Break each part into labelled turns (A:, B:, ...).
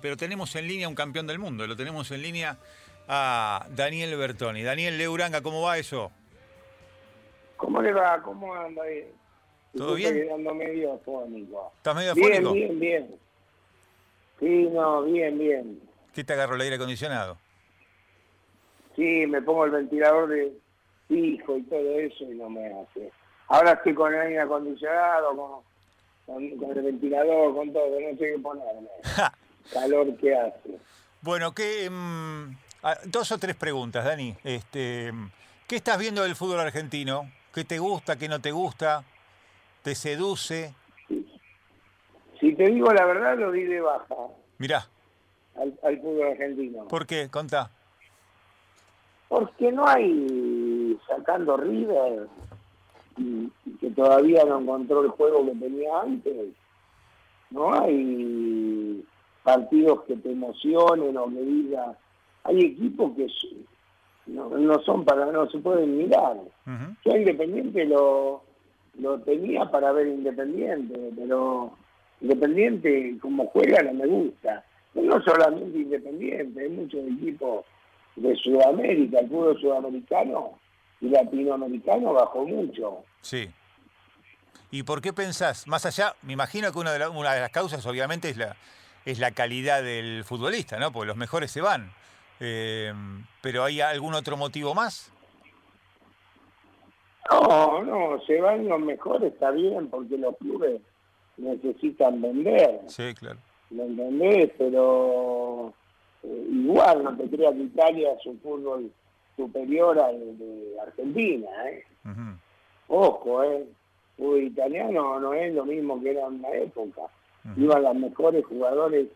A: Pero tenemos en línea un campeón del mundo, lo tenemos en línea a Daniel Bertoni. Daniel Leuranga, ¿cómo va eso?
B: ¿Cómo le va? ¿Cómo anda?
A: ¿Todo bien?
B: Estoy quedando medio afónico.
A: ¿Estás medio
B: Bien,
A: afónico?
B: bien, bien. Sí, no, bien, bien.
A: ¿Qué te agarró el aire acondicionado?
B: Sí, me pongo el ventilador de fijo y todo eso y no me hace. Ahora estoy con el aire acondicionado, con, con, con el ventilador, con todo, no sé qué ponerme. Calor que hace.
A: Bueno, ¿qué, mm, ah, dos o tres preguntas, Dani. Este, ¿Qué estás viendo del fútbol argentino? ¿Qué te gusta, qué no te gusta? ¿Te seduce?
B: Si te digo la verdad, lo di de baja
A: Mirá,
B: al, al fútbol argentino.
A: ¿por qué? Contá.
B: Porque no hay, sacando River, y, y que todavía no encontró el juego que tenía antes, no hay partidos que te emocionen o que diga, hay equipos que no, no son para, no se pueden mirar. Yo Independiente lo, lo tenía para ver Independiente, pero Independiente como juega no me gusta. No solamente Independiente, hay muchos equipos de Sudamérica, el fútbol sudamericano y latinoamericano bajó mucho.
A: Sí. ¿Y por qué pensás? Más allá, me imagino que una de, la- una de las causas obviamente es la, es la calidad del futbolista, ¿no? Porque los mejores se van. Eh, ¿Pero hay algún otro motivo más?
B: No, no, se van los mejores, está bien, porque los clubes necesitan vender.
A: Sí, claro.
B: ¿me entendés? Pero eh, igual no te creas que Italia es un fútbol superior al de Argentina, ¿eh? Ojo, ¿eh? El italiano no es lo mismo que era en la época. Iban los mejores jugadores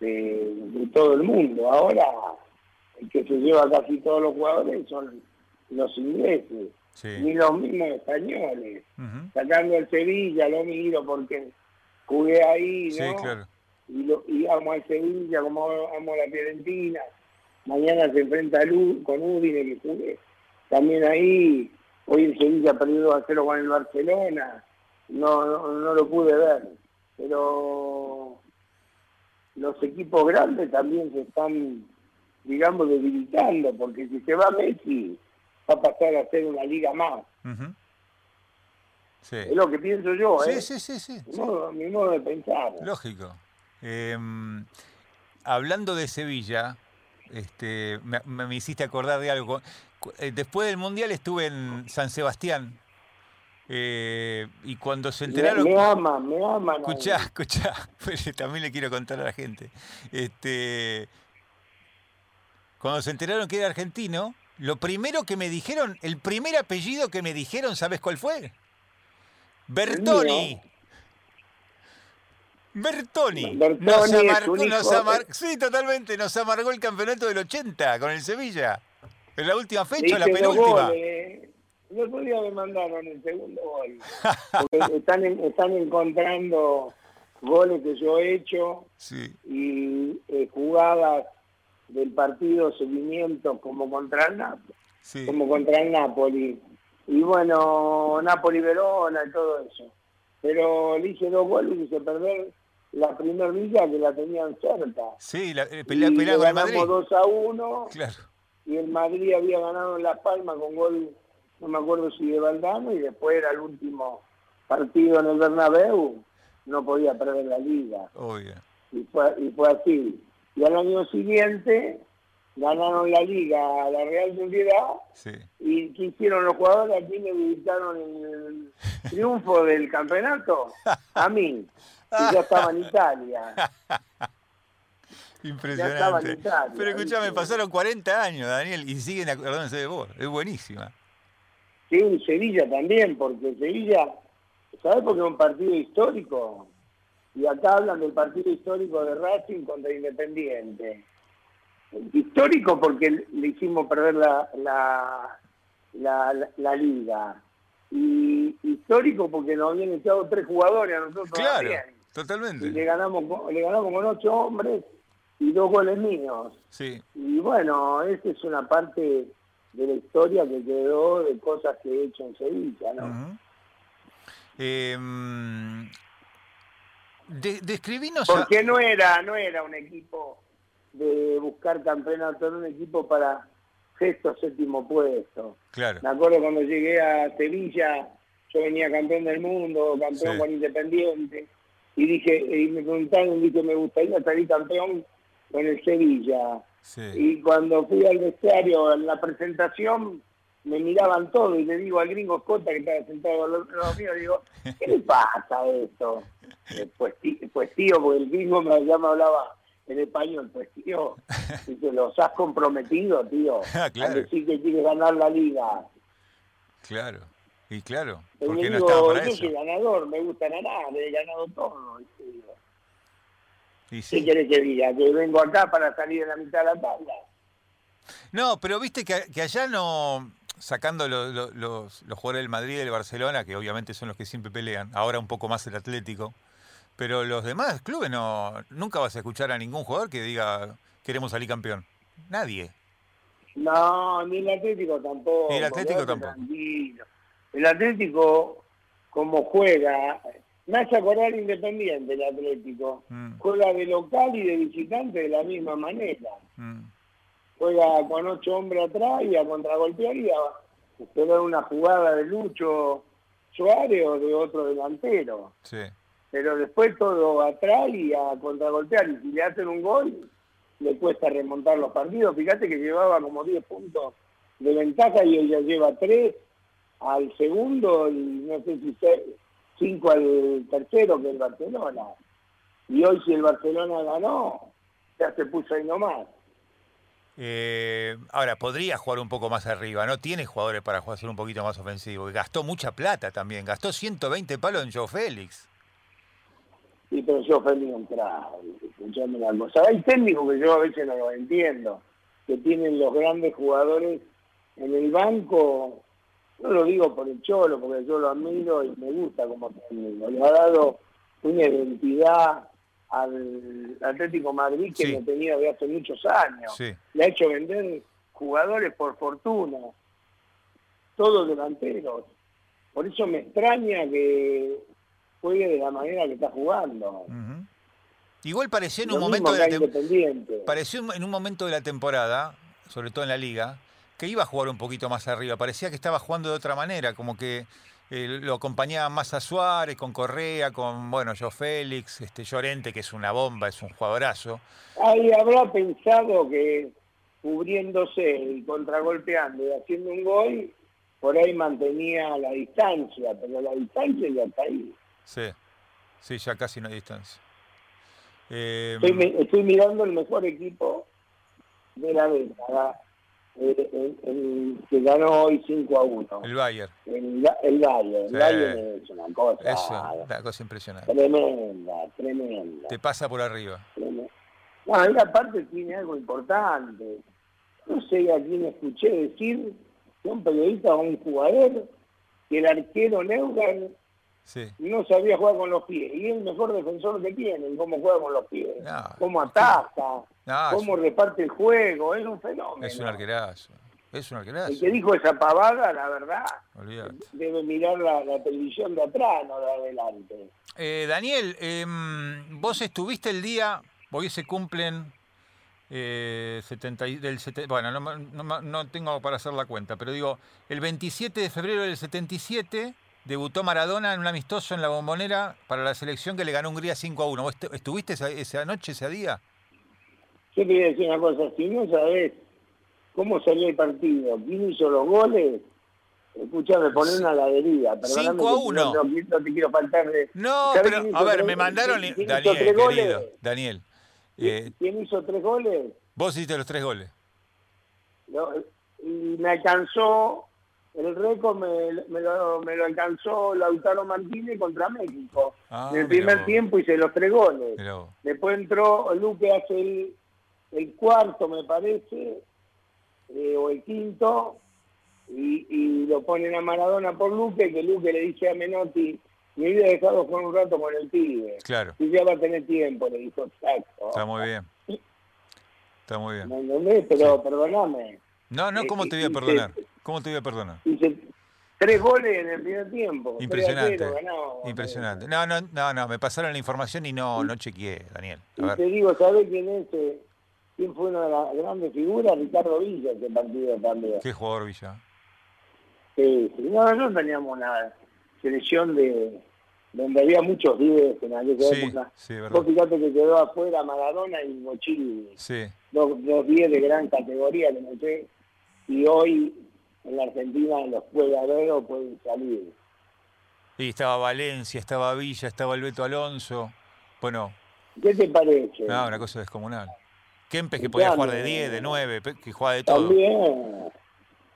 B: de, de todo el mundo. Ahora el que se lleva casi todos los jugadores son los ingleses,
A: Sí.
B: ni los mismos españoles. Sacando el Sevilla, lo miro porque jugué ahí,
A: Sí, claro.
B: y, lo, y amo al Sevilla como amo a la Fiorentina. Mañana se enfrenta U- con Udine que jugué. También ahí, hoy el Sevilla perdió 2 a 0 con el Barcelona. No, no, no lo pude ver. Pero los equipos grandes también se están, digamos, debilitando, porque si se va Messi, va a pasar a ser una liga más.
A: Sí.
B: Es lo que pienso yo, ¿eh?
A: Sí, sí, sí, sí.
B: Mi modo, mi modo de pensar.
A: Lógico. Eh, hablando de Sevilla, este, me, hiciste acordar de algo. Eh, Después del Mundial estuve en San Sebastián eh, y cuando se
B: Me,
A: enteraron...
B: me aman, me aman.
A: Escuchá, escuchá, pues, también le quiero contar a la gente. Este, cuando se enteraron que era argentino, lo primero que me dijeron, el primer apellido que me dijeron, ¿sabes cuál fue? Bertoni. Bertoni.
B: Bertoni
A: Nos amargó-
B: un hijo
A: nos
B: de-
A: amar- Sí, totalmente. Nos amargó el campeonato del 80 con el Sevilla. En la última fecha, la penúltima.
B: goles. El otro día me mandaron el segundo gol. Porque están, en- están encontrando goles que yo he hecho
A: Sí.
B: y eh, jugadas del partido, seguimientos como contra el Napoli.
A: Sí.
B: Como contra el Napoli. Y bueno, Napoli-Verona y todo eso. Pero le hice dos goles y hice perder la primer villa que la tenían cerca.
A: Sí, la, eh,
B: Y
A: pelea,
B: le
A: con el Madrid.
B: ganamos 2 a 1
A: Claro.
B: y el Madrid había ganado en La Palma con gol, no me acuerdo si de Valdano, y después era el último partido en el Bernabéu, no podía perder la liga.
A: Obvio.
B: Y fue, y fue así. Y al año siguiente ganaron la liga a la Real Sociedad
A: Sí.
B: y ¿qué hicieron los jugadores? Aquí me visitaron el triunfo del campeonato, a mí, que ya estaba en Italia.
A: Impresionante.
B: en Italia,
A: Pero escúchame,
B: ¿viste?
A: pasaron 40 años, Daniel, y siguen acordándose de vos. Es buenísima.
B: Sí, Sevilla también, porque Sevilla, ¿sabes por qué es un partido histórico? Y acá hablan del partido histórico de Racing contra Independiente. Histórico porque le hicimos perder la, la, la, la- la liga. Y histórico porque nos habían echado tres jugadores a nosotros
A: Claro,
B: también. Y le
A: totalmente.
B: ganamos, le ganamos con ocho hombres y dos goles míos.
A: Sí.
B: Y bueno, esa es una parte de la historia que quedó de cosas que he hecho en Sevilla, ¿no?
A: Eh, De, describinos.
B: Porque no era, no era un equipo de buscar campeonato, era un equipo para sexto, séptimo puesto.
A: Claro.
B: Me acuerdo cuando llegué a Sevilla, yo venía campeón del mundo, campeón con Independiente, y dije, y me preguntaron, dije, me gustaría salir campeón con el Sevilla. Y cuando fui al vestuario, en la presentación, me miraban todo y le digo al gringo Cota que estaba sentado al otro lado mío, digo, ¿qué le pasa a esto? Eh, pues, pues tío, porque el gringo me, ya me hablaba en español, pues tío, dice, los has comprometido, tío,
A: ah, claro.
B: a decir que quieres ganar la liga.
A: Claro, y claro,
B: porque no estaba para yo soy ganador, me gusta ganar, he ganado todo. ¿Qué quieres que diga? Que vengo acá para salir en la mitad de la tabla.
A: No, pero viste que, que allá no, sacando los, los, los, jugadores del Madrid y del Barcelona, que obviamente son los que siempre pelean, ahora un poco más el Atlético, pero los demás clubes no, nunca vas a escuchar a ningún jugador que diga queremos salir campeón. Nadie.
B: No, ni el Atlético tampoco.
A: Ni el Atlético tampoco.
B: El Atlético, como juega, me hace acordar Independiente el Atlético. Mm. Juega de local y de visitante de la misma manera. Mm juega con ocho hombres atrás y a contragolpear y a esperar una jugada de Lucho Suárez o de otro delantero.
A: Sí.
B: Pero después todo atrás y a contragolpear. Y si le hacen un gol, le cuesta remontar los partidos. Fíjate que llevaba como 10 puntos de ventaja y ella lleva 3 al segundo y no sé si 5 al tercero que el Barcelona. Y hoy si el Barcelona ganó, ya se puso ahí nomás.
A: Eh, ahora, podría jugar un poco más arriba, ¿no? Tiene jugadores para jugar ser un poquito más ofensivo. gastó mucha plata también, gastó 120 palos en Joe Félix.
B: Sí, pero Joe Félix entra, escuchame una cosa. Hay técnicos que yo a veces no lo entiendo, que tienen los grandes jugadores en el banco, no lo digo por el cholo, porque yo lo admiro y me gusta como técnico. Le ha dado una identidad al Atlético Madrid que no tenía de hace muchos años. Le ha hecho vender jugadores por fortuna, todos delanteros. Por eso me extraña que juegue de la manera que está jugando.
A: Igual pareció en un momento de la pareció en un momento de la temporada, sobre todo en la liga, que iba a jugar un poquito más arriba. Parecía que estaba jugando de otra manera, como que eh, lo acompañaba más a Suárez, con Correa, con, bueno, yo Félix, este Llorente, que es una bomba, es un jugadorazo.
B: Ahí habrá pensado que cubriéndose y contragolpeando y haciendo un gol, por ahí mantenía la distancia, pero la distancia ya está ahí.
A: Sí, sí, ya casi no hay distancia.
B: estoy, estoy mirando el mejor equipo de la década el, el, que ganó hoy 5 a 1.
A: El Bayern.
B: El, el Bayern. El Bayern es una cosa.
A: Eso, una cosa impresionante.
B: Tremenda, tremenda.
A: Te pasa por arriba.
B: Bueno, ahí aparte tiene algo importante. No sé a quién escuché decir, un periodista o un jugador, que el arquero Neugan no sabía jugar con los pies. Y es el mejor defensor que tiene, cómo juega con los pies, cómo ataca, cómo reparte el juego, es un fenómeno.
A: Es un arquerazo. Es un arquerazo.
B: El que dijo esa pavada, la verdad, debe mirar la, televisión de atrás, no de adelante.
A: Eh, Daniel, em, vos estuviste el día, hoy se cumplen eh, 70, del bueno, no, no, no, tengo para hacer la cuenta, pero digo, el 27 de febrero del 77 debutó Maradona en un amistoso en la bombonera para la selección que le ganó Hungría 5 a 1. ¿Vos estuviste esa, noche, ese día?
B: Yo quería decir una cosa, si no sabés cómo salió el partido, quién hizo los goles, escuchame, poné una ladería.
A: 5 a 1.
B: No, no, te quiero faltar de...
A: No, pero a ver, me mandaron... Daniel, querido, Daniel.
B: Eh, ¿Quién hizo tres goles?
A: Vos hiciste los tres goles.
B: y me alcanzó el récord me, lo, me, lo, alcanzó Lautaro Martínez contra México.
A: Ah,
B: en el primer tiempo hice los tres goles. Después entró Luque hace el, el cuarto, me parece, eh, o el quinto, y, y, lo ponen a Maradona por Luque, que Luque le dice a Menotti, me había dejado jugar un rato con el pibe.
A: Claro.
B: Y ya va a tener tiempo, le dijo, exacto.
A: Está muy bien. Está muy bien.
B: ¿Me entendés? Pero perdóname.
A: No, no, ¿cómo te voy a perdonar? ¿Cómo te voy a perdonar?
B: Tres goles en el primer tiempo.
A: Impresionante.
B: 3 a 0, ganamos.
A: Impresionante. No, no, no, no, me pasaron la información y no, no chequeé, Daniel. A
B: Y
A: ver.
B: te digo, ¿sabés quién es? eh, ¿Quién fue una de las grandes figuras? Ricardo Villa, ese partido también.
A: ¿Qué jugador Villa?
B: Sí, sí. No, no teníamos una selección de donde había muchos 10 en aquella
A: Sí,
B: época.
A: sí, verdad.
B: Vos fíjate que quedó afuera Maradona y Mochili,
A: Sí.
B: dos, dos 10 de gran categoría que no sé, y hoy en la Argentina los puede haber o pueden salir.
A: Y estaba Valencia, estaba Villa, estaba el Beto Alonso. Bueno,
B: ¿Qué te parece?
A: no, una cosa descomunal. Kempes que podía jugar de 10, de 9, pe- que jugaba de todo.
B: También,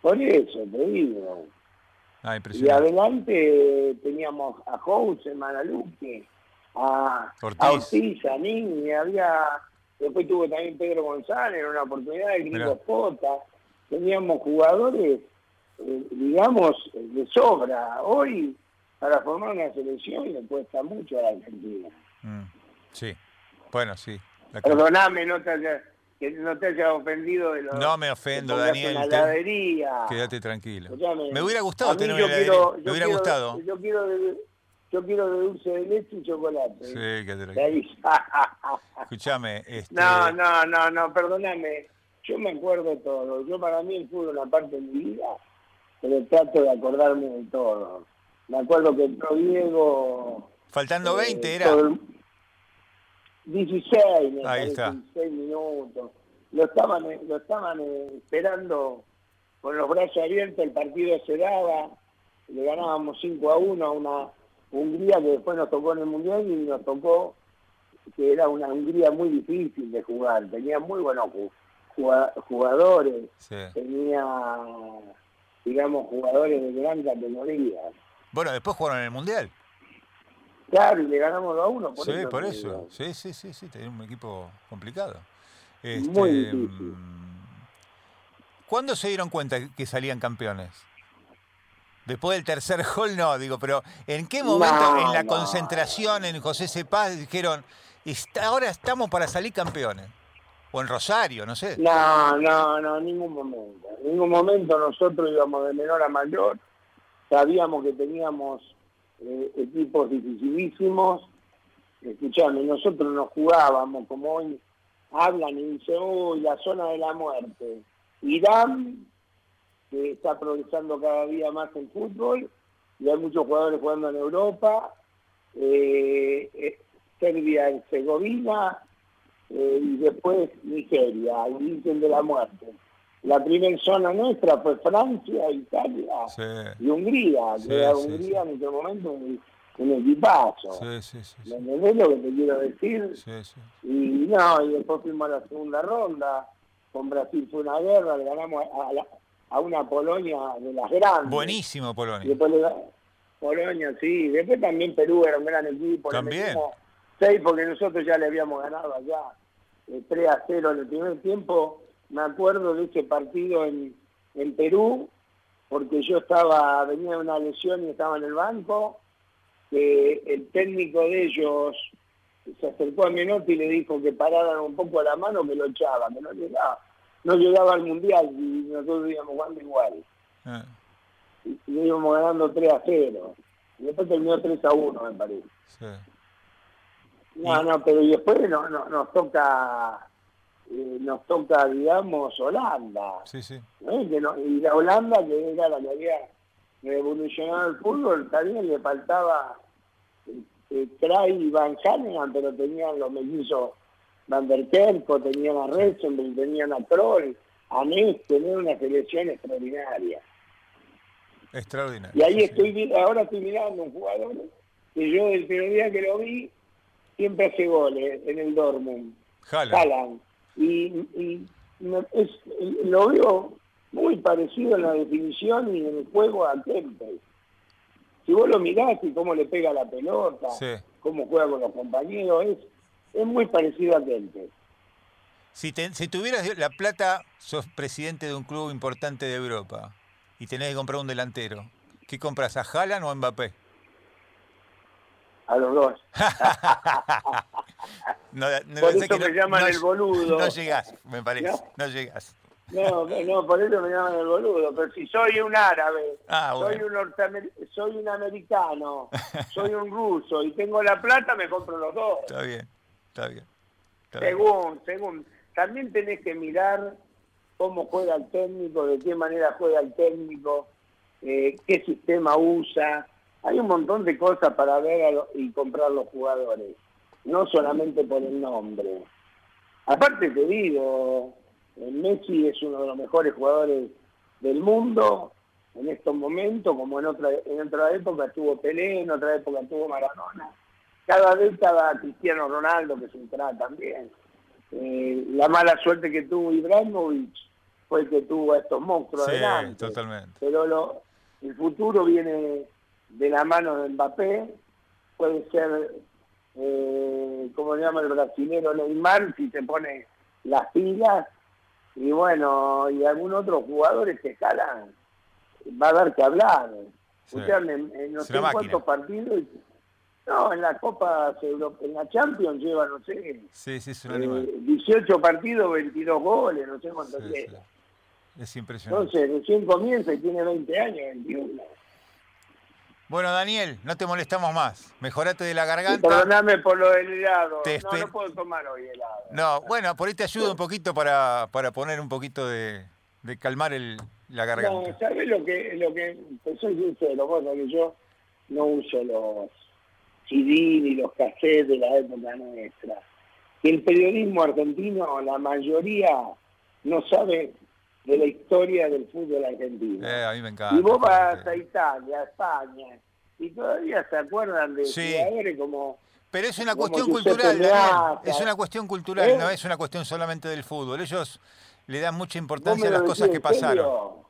B: por eso te digo.
A: Ah,
B: Y adelante teníamos a House, Manaluque, a
A: Ortiz.
B: a a Nini, había, después tuvo también Pedro González en una oportunidad, el. Gringo Pota, teníamos jugadores, eh, digamos, de sobra. Hoy, para formar una selección le cuesta mucho a la Argentina.
A: Mm, Sí. Bueno, sí.
B: Perdoname, no te haya, que no te haya ofendido de lo
A: No me ofendo, Daniel, te-. Quédate tranquilo. Me hubiera gustado tener una
B: quiero-.
A: Me hubiera
B: quiero-
A: gustado.
B: Yo quiero, de, yo quiero de dulce de leche y chocolate.
A: Sí, quédate tranquilo. Escúchame. Este,
B: no, no, no, no, perdóname. Yo me acuerdo de todo. Yo para mí el fútbol es una parte de mi vida, pero trato de acordarme de todo. Me acuerdo que entró Diego...
A: Faltando
B: eh,
A: 20 era.
B: todo el- 16, me
A: Ahí está.
B: 16 minutos. Lo estaban, lo estaban eh, esperando con los brazos abiertos, el partido se daba, le ganábamos 5 a 1 a una Hungría que después nos tocó en el Mundial y nos tocó que era una Hungría muy difícil de jugar, tenía muy buenos jugadores,
A: Sí.
B: tenía, digamos, jugadores de gran categoría.
A: Bueno, después jugaron en el Mundial.
B: Claro, y le ganamos 2 a 1. Por
A: sí,
B: eso
A: por eso. Sí, sí, sí, sí. Tenía un equipo complicado.
B: Muy
A: Este,
B: difícil.
A: mm, ¿Cuándo se dieron cuenta que salían campeones? Después del tercer gol, no, digo, pero ¿en qué momento
B: No,
A: en la
B: no.
A: concentración en José Cepaz dijeron, "Está- ahora estamos para salir campeones? O en Rosario, no sé.
B: No, no, no, en ningún momento. En ningún momento nosotros íbamos de menor a mayor, sabíamos que teníamos eh, equipos dificilísimos. Escuchame, nosotros nos jugábamos, como hoy hablan y dicen, uy, la zona de la muerte. Irán, que está progresando cada día más en fútbol, y hay muchos jugadores jugando en Europa, eh, eh, Serbia, Herzegovina, eh, y después Nigeria, el Virgen de la Muerte. La primera zona nuestra fue Francia, Italia
A: Sí,
B: y Hungría,
A: Sí,
B: que era
A: sí,
B: Hungría en ese momento un, un equipazo. ¿Me entendés lo que te quiero decir? Y no, y después fuimos a la segunda ronda, con Brasil fue una guerra, le ganamos a, la- a una Polonia de las grandes.
A: Buenísimo Polonia.
B: después le Polonia, sí. Después también Perú era un gran equipo. le
A: También.
B: metimos Seis porque nosotros ya le habíamos ganado allá eh, 3 a 0 en el primer tiempo. Me acuerdo de ese partido en, en Perú, porque yo estaba, venía de una lesión y estaba en el banco. el técnico de ellos se acercó a Menotti y le dijo que pararan un poco la mano, que lo echaba, que no llegaba, no llegaba al mundial y nosotros íbamos jugando igual
A: Ah,
B: y y íbamos ganando 3 a 0. Y después terminó 3 a 1, me parece.
A: sí.
B: No, no, pero y después no, no- nos toca, eh, nos toca, digamos, Holanda.
A: Sí, sí.
B: ¿no? Que no- y la Holanda, que era la que había revolucionado el fútbol, también le faltaba eh, eh, Cray y Van Hanegem, pero tenían los mellizos Van der Kerko, tenían a Retzenberg, tenían a Kroll, a Ness, tenían una selección extraordinaria.
A: Extraordinario.
B: Y ahí
A: sí,
B: estoy, ahora estoy mirando un jugador que yo el primer día que lo vi siempre hace goles en el Dortmund.
A: Haaland.
B: Y, es- lo veo muy parecido en la definición y en el juego a Kempes. Si vos lo mirás y cómo le pega la pelota,
A: Sí.
B: cómo juega con los compañeros, es, es muy parecido a Kempes.
A: Si, te- si tuvieras la plata, sos presidente de un club importante de Europa y tenés que comprar un delantero. ¿Qué compras, a Haaland o a Mbappé?
B: A los dos.
A: No, no
B: Por eso me llaman el boludo.
A: No llegás, me parece.
B: No.
A: Llegás.
B: No, no, por eso me llaman el boludo. Pero si soy un árabe,
A: Ah,
B: soy, un norteamer- soy un americano, soy un ruso y tengo la plata, me compro los dos.
A: Está bien, está bien. está bien.
B: Según, según. También tenés que mirar cómo juega el técnico, de qué manera juega el técnico, eh, qué sistema usa. Hay un montón de cosas para ver lo- y comprar los jugadores, no solamente por el nombre. Aparte te digo, eh, Messi es uno de los mejores jugadores del mundo en estos momentos, como en otra, en otra época estuvo Pelé, en otra época estuvo Maradona. Cada década Cristiano Ronaldo, que es un crack también. Eh, la mala suerte que tuvo Ibrahimovic fue que tuvo a estos monstruos
A: Sí,
B: adelante.
A: totalmente.
B: Pero lo- el futuro viene de la mano de Mbappé, puede ser, eh, como se llama el brasilero Neymar, si se pone las pilas, y bueno, y algún otro jugadores que escalan, va a dar que hablar.
A: Sí.
B: En, en no sé cuántos partidos, no, en la Copa, en la Champions lleva, no sé,
A: Sí, sí, es
B: eh,
A: animal.
B: 18 partidos, 22 goles, no sé cuántos lleva.
A: Es impresionante.
B: Entonces, recién comienza y tiene 20 años, 21.
A: Bueno, Daniel, no te molestamos más. Mejorate de la garganta.
B: Perdóname por lo del helado.
A: Te
B: No, no puedo tomar hoy helado.
A: No, bueno, por ahí te ayudo un poquito para, para poner un poquito de, de calmar el, la
B: No,
A: garganta.
B: ¿sabes lo que, lo que, te soy sincero, vos que yo no uso los CD ni los cassettes de la época nuestra. El periodismo argentino, la mayoría, no sabe de la historia del fútbol argentino.
A: Eh, a mí me encanta.
B: y vos vas a Italia, a España, y todavía se acuerdan de
A: Sí.
B: jugadores como...
A: Pero es una cuestión cultural, Daniel. Es una cuestión cultural,
B: ¿Eh?
A: no es una cuestión solamente del fútbol. Ellos le dan mucha
B: ¿Vos
A: importancia a las cosas que
B: serio?
A: pasaron.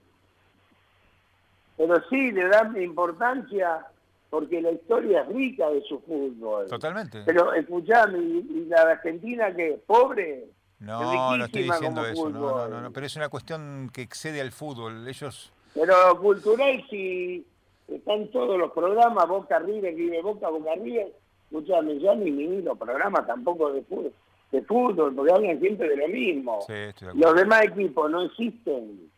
B: Pero sí, le dan importancia porque la historia es rica de su fútbol.
A: Totalmente.
B: Pero escuchame, y, y la Argentina que es pobre,
A: No, no estoy diciendo eso. No, no, no, pero es una cuestión que excede al fútbol. Ellos.
B: pero cultural si están todos los programas, Boca River, Vive Boca, Boca River, escuchame, ya ni ni los programas tampoco de fútbol, de fútbol, porque hablan siempre de lo mismo.
A: Sí, estoy de acuerdo.
B: Los demás equipos no existen.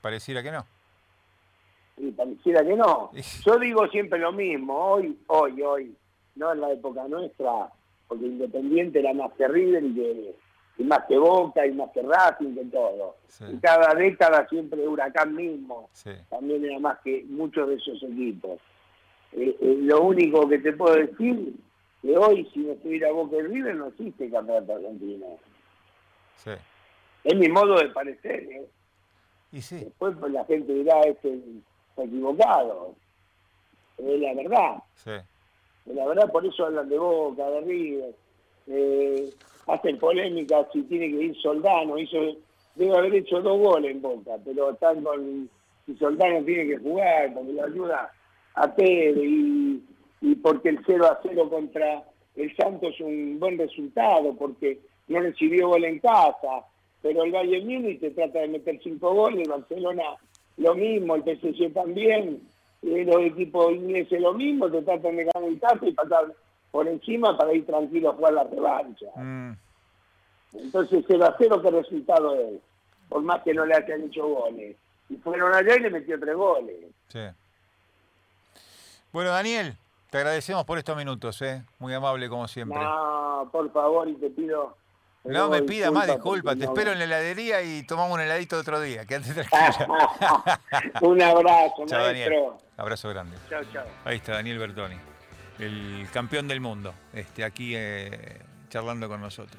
A: Pareciera que no.
B: y pareciera que no.
A: Y-
B: Yo digo siempre lo mismo, hoy, hoy, hoy, no en la época nuestra, porque Independiente era más que River y, que- y más que Boca y más que Racing, que todo.
A: Sí.
B: Y cada década siempre Huracán mismo,
A: Sí.
B: también era más que muchos de esos equipos. Eh, eh, lo único que te puedo decir, que hoy si no estuviera Boca y River no existe campeonato argentino.
A: Sí.
B: Es mi modo de parecer, ¿eh?
A: Y sí.
B: Después pues, la gente dirá, este está equivocado. Es la verdad.
A: Sí.
B: La verdad, por eso hablan de Boca, de River. Hacen polémica si tiene que ir Soldano. Hizo, debe haber hecho dos goles en Boca, pero están con... Si Soldano tiene que jugar, porque le ayuda a Teve y, y porque el 0 a 0 contra el Santos es un buen resultado, porque no recibió gol en casa, pero el Bayern Múnich te trata de meter cinco goles, Barcelona lo mismo, el PSG también, eh, los equipos ingleses lo mismo, te tratan de ganar en casa y pasar por encima para ir tranquilo a jugar la revancha.
A: Mm,
B: Entonces 0 a 0 qué resultado es, por más que no le hayan hecho goles. Y fueron allá y le metió tres goles.
A: sí. Bueno, Daniel, te agradecemos por estos minutos, ¿eh? Muy amable como siempre.
B: No, por favor, y te pido...
A: No me
B: doy
A: pidas más
B: disculpas
A: te
B: no-
A: espero en la heladería y tomamos un heladito otro día. Quédate tranquila.
B: Un abrazo,
A: Chao, Daniel. Abrazo grande.
B: Chao, chao.
A: Ahí está Daniel Bertoni, el campeón del mundo, este, aquí eh, charlando con nosotros.